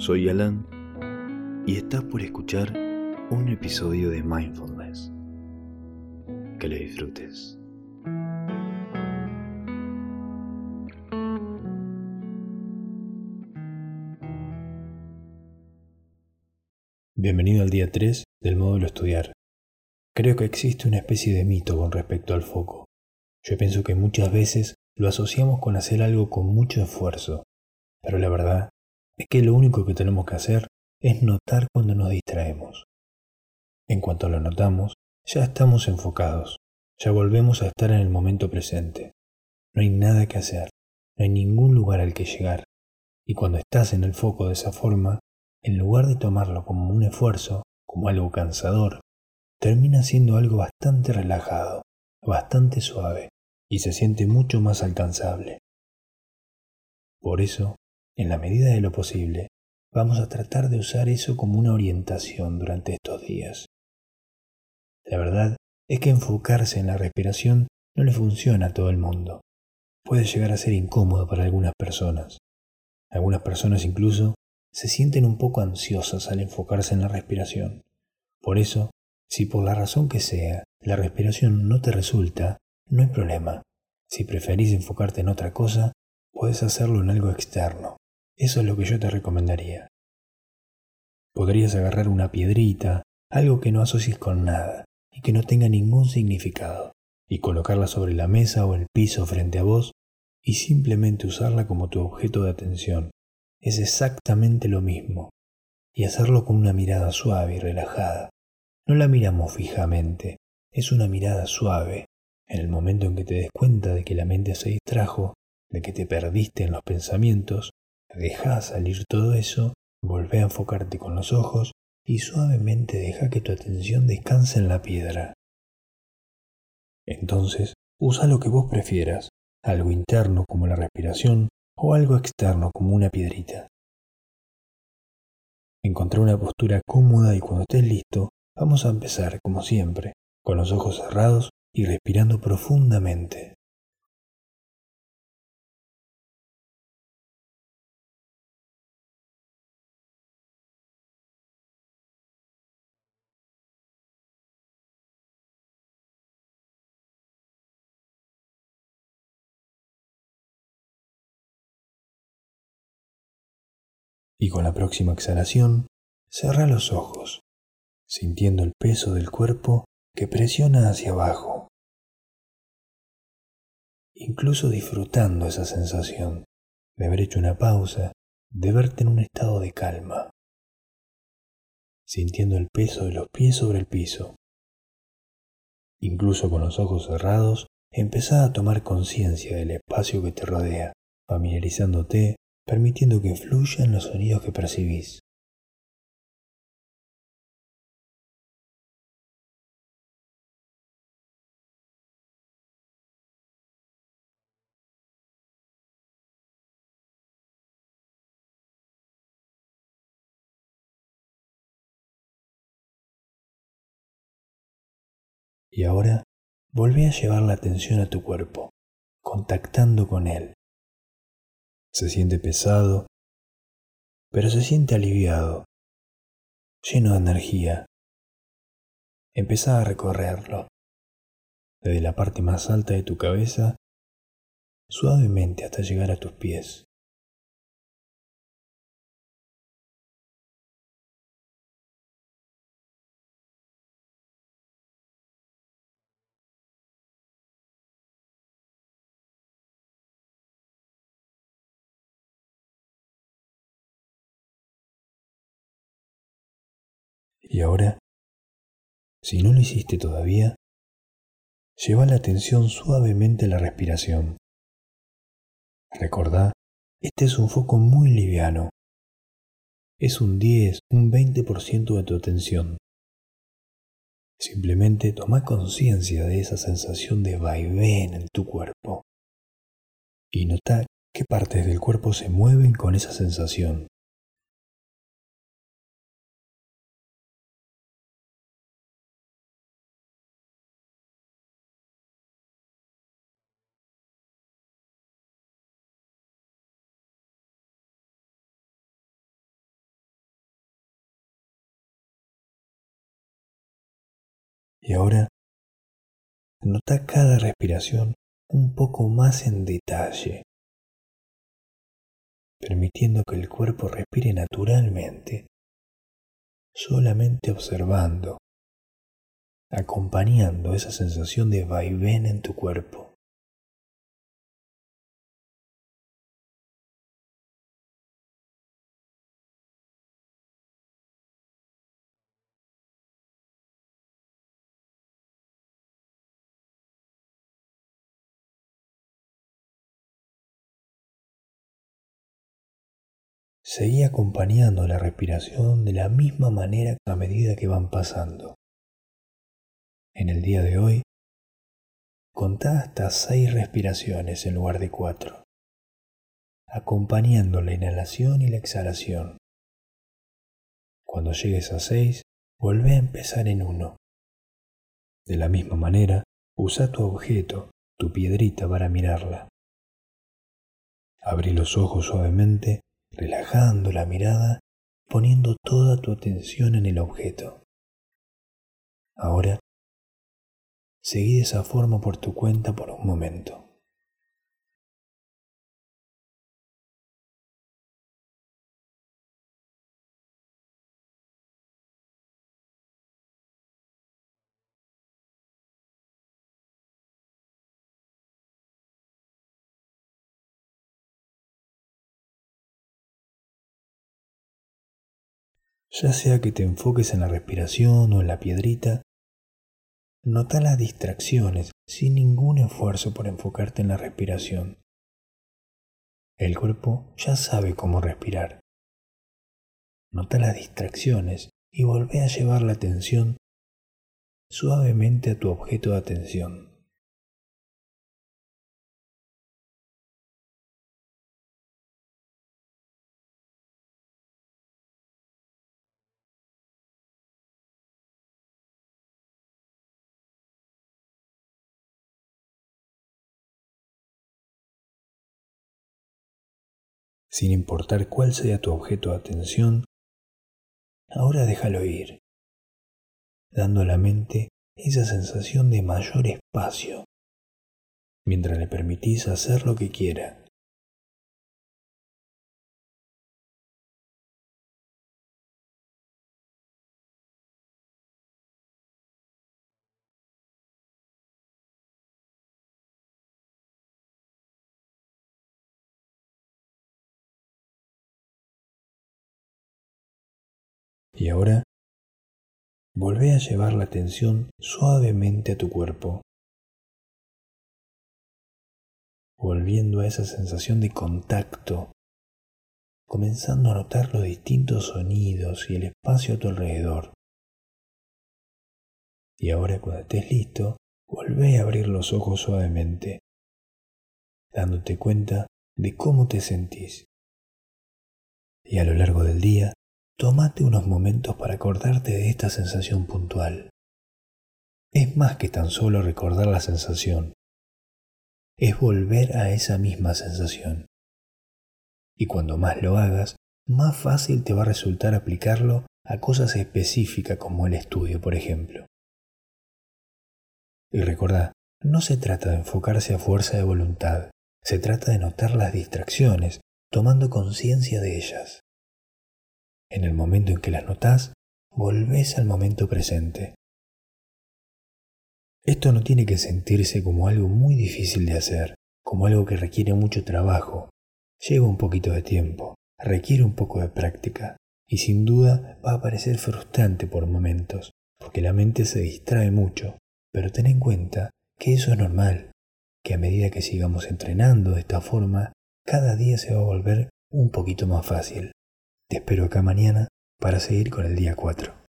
Soy Alan y estás por escuchar un episodio de Mindfulness. Que le disfrutes. Bienvenido al día 3 del módulo estudiar. Creo que existe una especie de mito con respecto al foco. Yo pienso que muchas veces lo asociamos con hacer algo con mucho esfuerzo, pero la verdad es que lo único que tenemos que hacer es notar cuando nos distraemos. En cuanto lo notamos, ya estamos enfocados, ya volvemos a estar en el momento presente. No hay nada que hacer, no hay ningún lugar al que llegar. Y cuando estás en el foco de esa forma, en lugar de tomarlo como un esfuerzo, como algo cansador, termina siendo algo bastante relajado, bastante suave, y se siente mucho más alcanzable. Por eso, en la medida de lo posible, vamos a tratar de usar eso como una orientación durante estos días. La verdad es que enfocarse en la respiración no le funciona a todo el mundo. Puede llegar a ser incómodo para algunas personas. Algunas personas incluso se sienten un poco ansiosas al enfocarse en la respiración. Por eso, si por la razón que sea la respiración no te resulta, no hay problema. Si preferís enfocarte en otra cosa, puedes hacerlo en algo externo. Eso es lo que yo te recomendaría. Podrías agarrar una piedrita, algo que no asocies con nada y que no tenga ningún significado, y colocarla sobre la mesa o el piso frente a vos y simplemente usarla como tu objeto de atención. Es exactamente lo mismo, y hacerlo con una mirada suave y relajada. No la miramos fijamente, es una mirada suave. En el momento en que te des cuenta de que la mente se distrajo, de que te perdiste en los pensamientos, Deja salir todo eso, volvé a enfocarte con los ojos y suavemente deja que tu atención descanse en la piedra. Entonces, usa lo que vos prefieras, algo interno como la respiración o algo externo como una piedrita. Encontré una postura cómoda y cuando estés listo, vamos a empezar, como siempre, con los ojos cerrados y respirando profundamente. Y con la próxima exhalación cerra los ojos, sintiendo el peso del cuerpo que presiona hacia abajo, incluso disfrutando esa sensación de haber hecho una pausa, de verte en un estado de calma, sintiendo el peso de los pies sobre el piso. Incluso con los ojos cerrados, empezá a tomar conciencia del espacio que te rodea, familiarizándote permitiendo que fluyan los sonidos que percibís. Y ahora volvé a llevar la atención a tu cuerpo, contactando con él. Se siente pesado, pero se siente aliviado, lleno de energía. Empezá a recorrerlo, desde la parte más alta de tu cabeza, suavemente hasta llegar a tus pies. Y ahora, si no lo hiciste todavía, lleva la atención suavemente a la respiración. Recordá, este es un foco muy liviano. Es un 10, un 20% de tu atención. Simplemente toma conciencia de esa sensación de vaivén en tu cuerpo y nota qué partes del cuerpo se mueven con esa sensación. Y ahora, nota cada respiración un poco más en detalle, permitiendo que el cuerpo respire naturalmente, solamente observando, acompañando esa sensación de vaivén en tu cuerpo. Seguí acompañando la respiración de la misma manera a medida que van pasando. En el día de hoy, contá hasta seis respiraciones en lugar de cuatro, acompañando la inhalación y la exhalación. Cuando llegues a seis, volvé a empezar en uno. De la misma manera, usa tu objeto, tu piedrita para mirarla. Abrí los ojos suavemente relajando la mirada, poniendo toda tu atención en el objeto. Ahora, seguí de esa forma por tu cuenta por un momento. Ya sea que te enfoques en la respiración o en la piedrita, nota las distracciones sin ningún esfuerzo por enfocarte en la respiración. El cuerpo ya sabe cómo respirar. Nota las distracciones y volvé a llevar la atención suavemente a tu objeto de atención. Sin importar cuál sea tu objeto de atención, ahora déjalo ir, dando a la mente esa sensación de mayor espacio, mientras le permitís hacer lo que quiera. Y ahora, volvé a llevar la atención suavemente a tu cuerpo, volviendo a esa sensación de contacto, comenzando a notar los distintos sonidos y el espacio a tu alrededor. Y ahora cuando estés listo, volvé a abrir los ojos suavemente, dándote cuenta de cómo te sentís. Y a lo largo del día, Tómate unos momentos para acordarte de esta sensación puntual. Es más que tan solo recordar la sensación, es volver a esa misma sensación. Y cuando más lo hagas, más fácil te va a resultar aplicarlo a cosas específicas como el estudio, por ejemplo. Y recordá, no se trata de enfocarse a fuerza de voluntad, se trata de notar las distracciones, tomando conciencia de ellas. En el momento en que las notas, volvés al momento presente. Esto no tiene que sentirse como algo muy difícil de hacer, como algo que requiere mucho trabajo. Lleva un poquito de tiempo, requiere un poco de práctica y sin duda va a parecer frustrante por momentos, porque la mente se distrae mucho, pero ten en cuenta que eso es normal, que a medida que sigamos entrenando de esta forma, cada día se va a volver un poquito más fácil. Te espero acá mañana para seguir con el día 4.